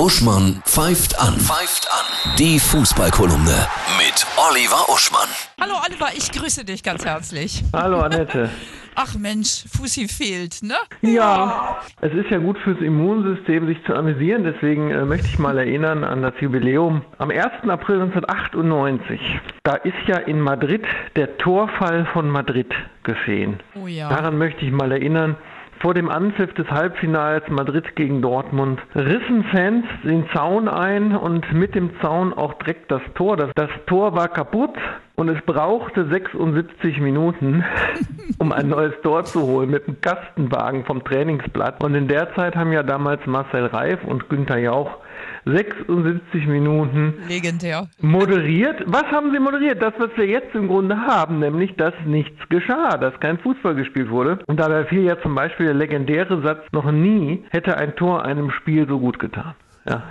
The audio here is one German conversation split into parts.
Uschmann pfeift an. Pfeift an. Die Fußballkolumne mit Oliver Uschmann. Hallo Oliver, ich grüße dich ganz herzlich. Hallo Annette. Ach Mensch, Fussi fehlt, ne? Ja, es ist ja gut fürs Immunsystem, sich zu amüsieren. Deswegen äh, möchte ich mal erinnern an das Jubiläum am 1. April 1998. Da ist ja in Madrid der Torfall von Madrid geschehen. Oh ja. Daran möchte ich mal erinnern. Vor dem Anpfiff des Halbfinals Madrid gegen Dortmund rissen Fans den Zaun ein und mit dem Zaun auch direkt das Tor. Das, das Tor war kaputt und es brauchte 76 Minuten, um ein neues Tor zu holen mit einem Kastenwagen vom Trainingsblatt. Und in der Zeit haben ja damals Marcel Reif und Günther Jauch 76 Minuten Legendär. moderiert. Was haben sie moderiert? Das, was wir jetzt im Grunde haben, nämlich, dass nichts geschah, dass kein Fußball gespielt wurde. Und dabei fiel ja zum Beispiel der legendäre Satz, noch nie hätte ein Tor einem Spiel so gut getan. Ja.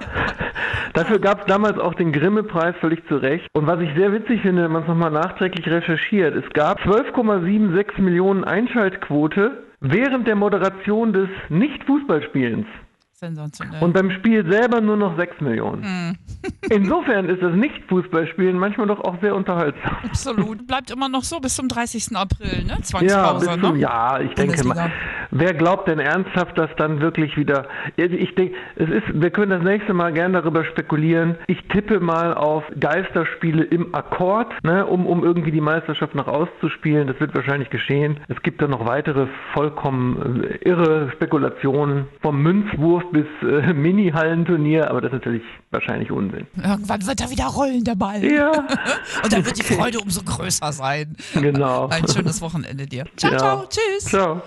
Dafür gab es damals auch den Grimme-Preis völlig zu Recht. Und was ich sehr witzig finde, wenn man es nochmal nachträglich recherchiert, es gab 12,76 Millionen Einschaltquote während der Moderation des Nicht-Fußballspielens. Sensationell. Und beim Spiel selber nur noch 6 Millionen. Insofern ist das Nicht-Fußballspielen manchmal doch auch sehr unterhaltsam. Absolut. Bleibt immer noch so bis zum 30. April, ne? Ja, Zwangspause, bis zum, ne? ja, ich denke Bundesliga. mal. Wer glaubt denn ernsthaft, dass dann wirklich wieder. Ich denke, es ist, wir können das nächste Mal gerne darüber spekulieren. Ich tippe mal auf Geisterspiele im Akkord, ne, um, um irgendwie die Meisterschaft noch auszuspielen. Das wird wahrscheinlich geschehen. Es gibt dann noch weitere vollkommen äh, irre Spekulationen. Vom Münzwurf bis äh, Mini-Hallenturnier, aber das ist natürlich wahrscheinlich Unsinn. Irgendwann wird er wieder rollen, der Ball. Ja. Und dann wird die Freude umso größer sein. Genau. Ein schönes Wochenende dir. Ciao, Ja. ciao, tschüss. Ciao.